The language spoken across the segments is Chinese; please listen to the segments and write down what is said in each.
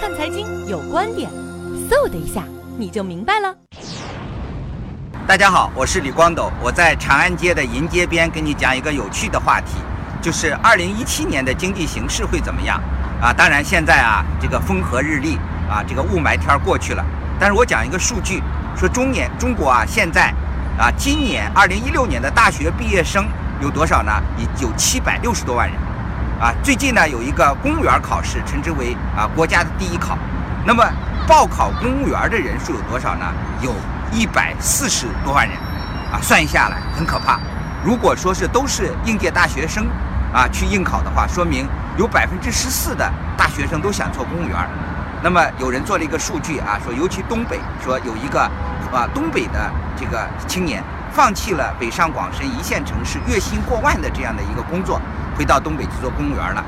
看财经有观点，嗖的一下你就明白了。大家好，我是李光斗，我在长安街的银街边跟你讲一个有趣的话题，就是二零一七年的经济形势会怎么样啊？当然现在啊，这个风和日丽啊，这个雾霾天过去了。但是我讲一个数据，说中年中国啊，现在啊，今年二零一六年的大学毕业生有多少呢？有七百六十多万人。啊，最近呢有一个公务员考试，称之为啊国家的第一考。那么报考公务员的人数有多少呢？有。一百四十多万人，啊，算下来很可怕。如果说是都是应届大学生，啊，去应考的话，说明有百分之十四的大学生都想做公务员。那么有人做了一个数据啊，说尤其东北，说有一个啊东北的这个青年放弃了北上广深一线城市月薪过万的这样的一个工作，回到东北去做公务员了。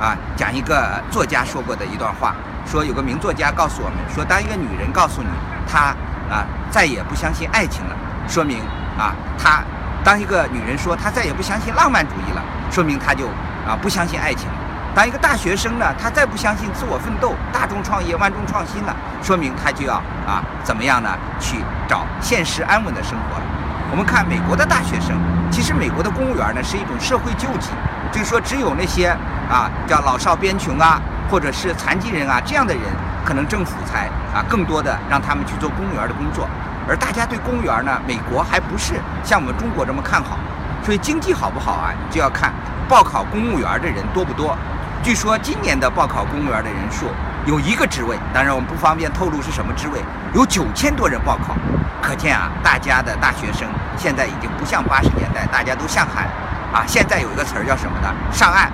啊，讲一个作家说过的一段话，说有个名作家告诉我们说，当一个女人告诉你她。啊，再也不相信爱情了，说明啊，她当一个女人说她再也不相信浪漫主义了，说明她就啊不相信爱情了。当一个大学生呢，他再不相信自我奋斗、大众创业、万众创新了，说明他就要啊怎么样呢？去找现实安稳的生活。我们看美国的大学生，其实美国的公务员呢是一种社会救济，就是说只有那些啊叫老少边穷啊，或者是残疾人啊这样的人。可能政府才啊更多的让他们去做公务员的工作，而大家对公务员呢，美国还不是像我们中国这么看好，所以经济好不好啊，就要看报考公务员的人多不多。据说今年的报考公务员的人数有一个职位，当然我们不方便透露是什么职位，有九千多人报考，可见啊，大家的大学生现在已经不像八十年代大家都向海啊，现在有一个词儿叫什么呢？上岸。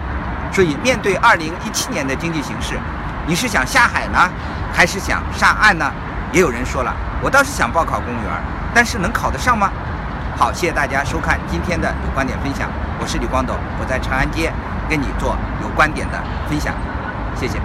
所以面对二零一七年的经济形势。你是想下海呢，还是想上岸呢？也有人说了，我倒是想报考公务员，但是能考得上吗？好，谢谢大家收看今天的有观点分享，我是李光斗，我在长安街跟你做有观点的分享，谢谢。